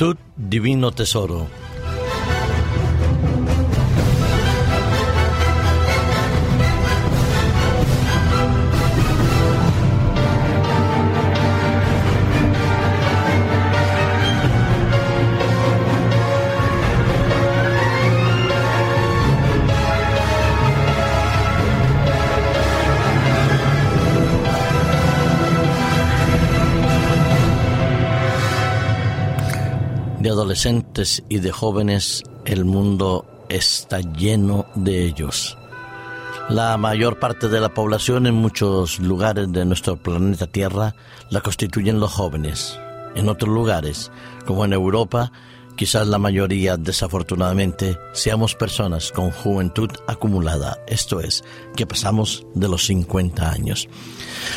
Juventud, divino tesoro. Adolescentes y de jóvenes, el mundo está lleno de ellos. La mayor parte de la población en muchos lugares de nuestro planeta Tierra la constituyen los jóvenes. En otros lugares, como en Europa, quizás la mayoría, desafortunadamente, seamos personas con juventud acumulada, esto es, que pasamos de los 50 años.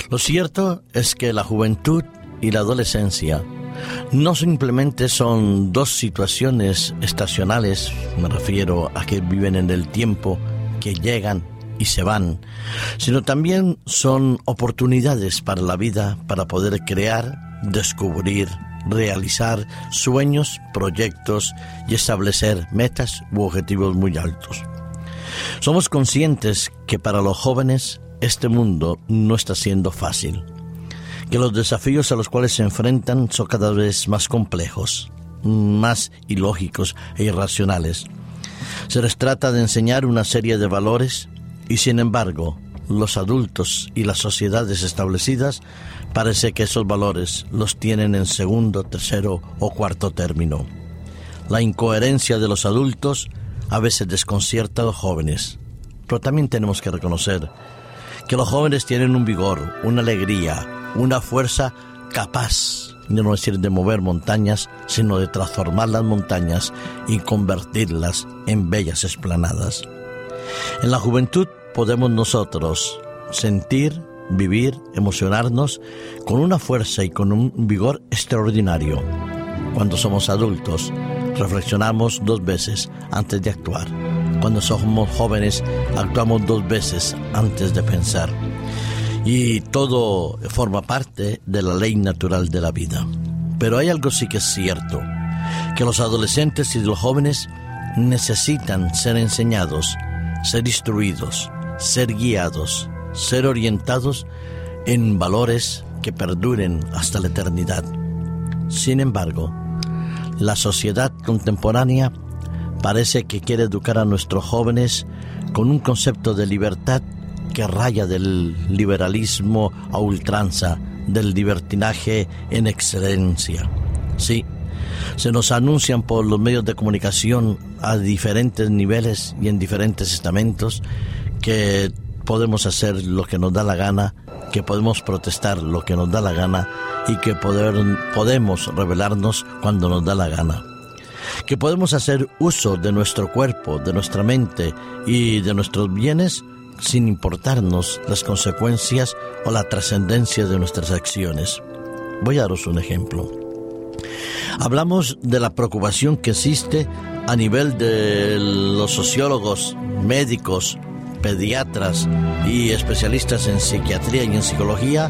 Lo cierto es que la juventud y la adolescencia no simplemente son dos situaciones estacionales, me refiero a que viven en el tiempo, que llegan y se van, sino también son oportunidades para la vida, para poder crear, descubrir, realizar sueños, proyectos y establecer metas u objetivos muy altos. Somos conscientes que para los jóvenes este mundo no está siendo fácil que los desafíos a los cuales se enfrentan son cada vez más complejos, más ilógicos e irracionales. Se les trata de enseñar una serie de valores y sin embargo los adultos y las sociedades establecidas parece que esos valores los tienen en segundo, tercero o cuarto término. La incoherencia de los adultos a veces desconcierta a los jóvenes, pero también tenemos que reconocer que los jóvenes tienen un vigor, una alegría, una fuerza capaz, no decir de mover montañas, sino de transformar las montañas y convertirlas en bellas esplanadas. En la juventud podemos nosotros sentir, vivir, emocionarnos con una fuerza y con un vigor extraordinario. Cuando somos adultos, reflexionamos dos veces antes de actuar. Cuando somos jóvenes, actuamos dos veces antes de pensar y todo forma parte de la ley natural de la vida. Pero hay algo sí que es cierto, que los adolescentes y los jóvenes necesitan ser enseñados, ser instruidos, ser guiados, ser orientados en valores que perduren hasta la eternidad. Sin embargo, la sociedad contemporánea parece que quiere educar a nuestros jóvenes con un concepto de libertad que raya del liberalismo a ultranza, del libertinaje en excelencia. Sí, se nos anuncian por los medios de comunicación a diferentes niveles y en diferentes estamentos que podemos hacer lo que nos da la gana, que podemos protestar lo que nos da la gana y que poder, podemos rebelarnos cuando nos da la gana. Que podemos hacer uso de nuestro cuerpo, de nuestra mente y de nuestros bienes sin importarnos las consecuencias o la trascendencia de nuestras acciones. Voy a daros un ejemplo. Hablamos de la preocupación que existe a nivel de los sociólogos, médicos, pediatras y especialistas en psiquiatría y en psicología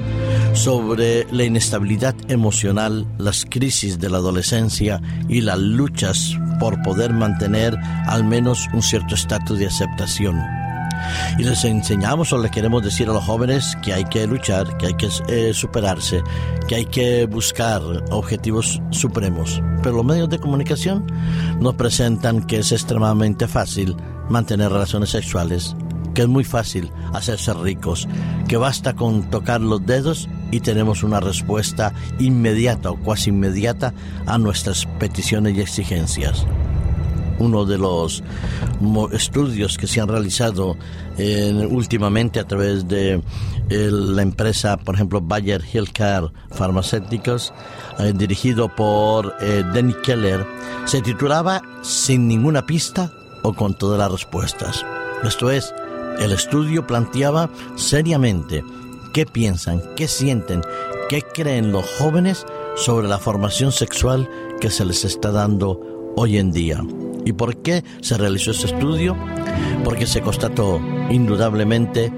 sobre la inestabilidad emocional, las crisis de la adolescencia y las luchas por poder mantener al menos un cierto estatus de aceptación y les enseñamos o les queremos decir a los jóvenes que hay que luchar, que hay que eh, superarse, que hay que buscar objetivos supremos. Pero los medios de comunicación nos presentan que es extremadamente fácil mantener relaciones sexuales, que es muy fácil hacerse ricos, que basta con tocar los dedos y tenemos una respuesta inmediata o cuasi inmediata a nuestras peticiones y exigencias uno de los estudios que se han realizado eh, últimamente a través de eh, la empresa, por ejemplo, Bayer Healthcare Pharmaceuticals, eh, dirigido por Danny Keller, se titulaba Sin ninguna pista o con todas las respuestas. Esto es, el estudio planteaba seriamente qué piensan, qué sienten, qué creen los jóvenes sobre la formación sexual que se les está dando hoy en día. ¿Y por qué se realizó ese estudio? Porque se constató indudablemente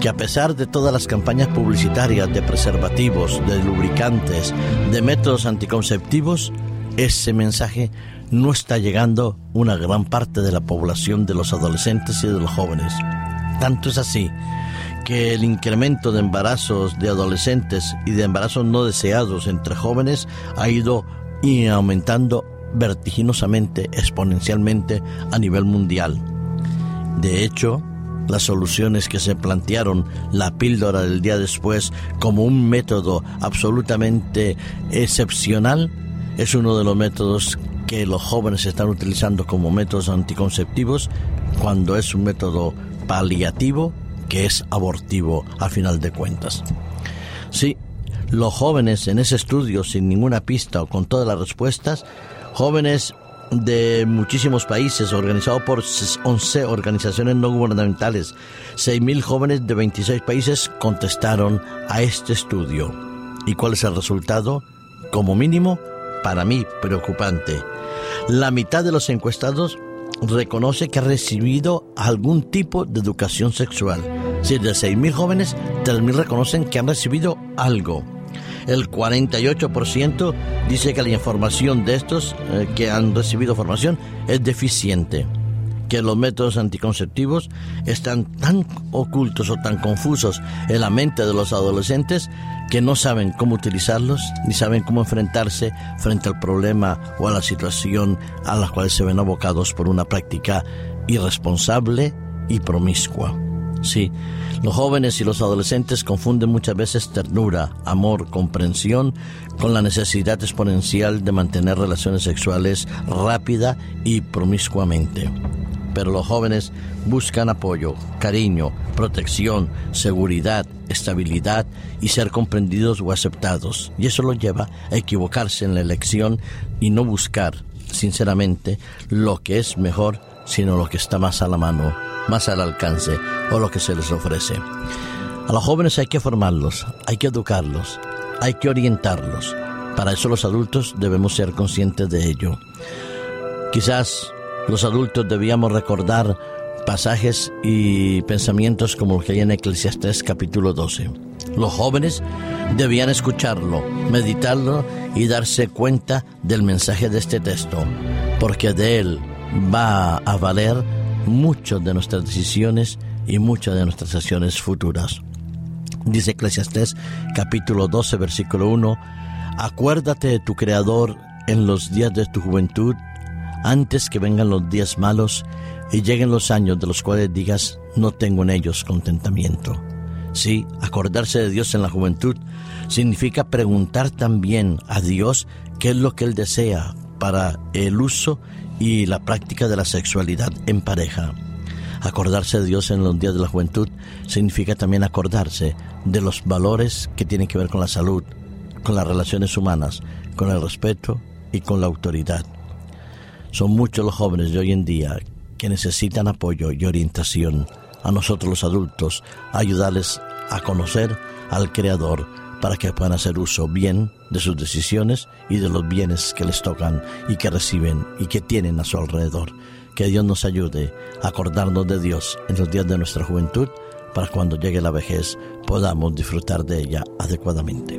que a pesar de todas las campañas publicitarias de preservativos, de lubricantes, de métodos anticonceptivos, ese mensaje no está llegando una gran parte de la población de los adolescentes y de los jóvenes. Tanto es así que el incremento de embarazos de adolescentes y de embarazos no deseados entre jóvenes ha ido aumentando vertiginosamente, exponencialmente a nivel mundial. De hecho, las soluciones que se plantearon, la píldora del día después, como un método absolutamente excepcional, es uno de los métodos que los jóvenes están utilizando como métodos anticonceptivos cuando es un método paliativo que es abortivo a final de cuentas. Sí, los jóvenes en ese estudio sin ninguna pista o con todas las respuestas, jóvenes de muchísimos países, organizado por 11 organizaciones no gubernamentales. 6.000 jóvenes de 26 países contestaron a este estudio. ¿Y cuál es el resultado? Como mínimo, para mí, preocupante. La mitad de los encuestados reconoce que ha recibido algún tipo de educación sexual. Si de 6.000 jóvenes, 3.000 reconocen que han recibido algo el 48% dice que la información de estos eh, que han recibido formación es deficiente que los métodos anticonceptivos están tan ocultos o tan confusos en la mente de los adolescentes que no saben cómo utilizarlos ni saben cómo enfrentarse frente al problema o a la situación a la cual se ven abocados por una práctica irresponsable y promiscua. Sí, los jóvenes y los adolescentes confunden muchas veces ternura, amor, comprensión con la necesidad exponencial de mantener relaciones sexuales rápida y promiscuamente. Pero los jóvenes buscan apoyo, cariño, protección, seguridad, estabilidad y ser comprendidos o aceptados. Y eso los lleva a equivocarse en la elección y no buscar, sinceramente, lo que es mejor, sino lo que está más a la mano más al alcance o lo que se les ofrece. A los jóvenes hay que formarlos, hay que educarlos, hay que orientarlos. Para eso los adultos debemos ser conscientes de ello. Quizás los adultos debíamos recordar pasajes y pensamientos como los que hay en Eclesiastés capítulo 12. Los jóvenes debían escucharlo, meditarlo y darse cuenta del mensaje de este texto, porque de él va a valer muchas de nuestras decisiones y muchas de nuestras acciones futuras. Dice Eclesiastés capítulo 12 versículo 1, acuérdate de tu Creador en los días de tu juventud, antes que vengan los días malos y lleguen los años de los cuales digas, no tengo en ellos contentamiento. Sí, acordarse de Dios en la juventud significa preguntar también a Dios qué es lo que Él desea para el uso y la práctica de la sexualidad en pareja. Acordarse de Dios en los días de la juventud significa también acordarse de los valores que tienen que ver con la salud, con las relaciones humanas, con el respeto y con la autoridad. Son muchos los jóvenes de hoy en día que necesitan apoyo y orientación. A nosotros los adultos, ayudarles a conocer al Creador, para que puedan hacer uso bien de sus decisiones y de los bienes que les tocan y que reciben y que tienen a su alrededor. Que Dios nos ayude a acordarnos de Dios en los días de nuestra juventud para cuando llegue la vejez podamos disfrutar de ella adecuadamente.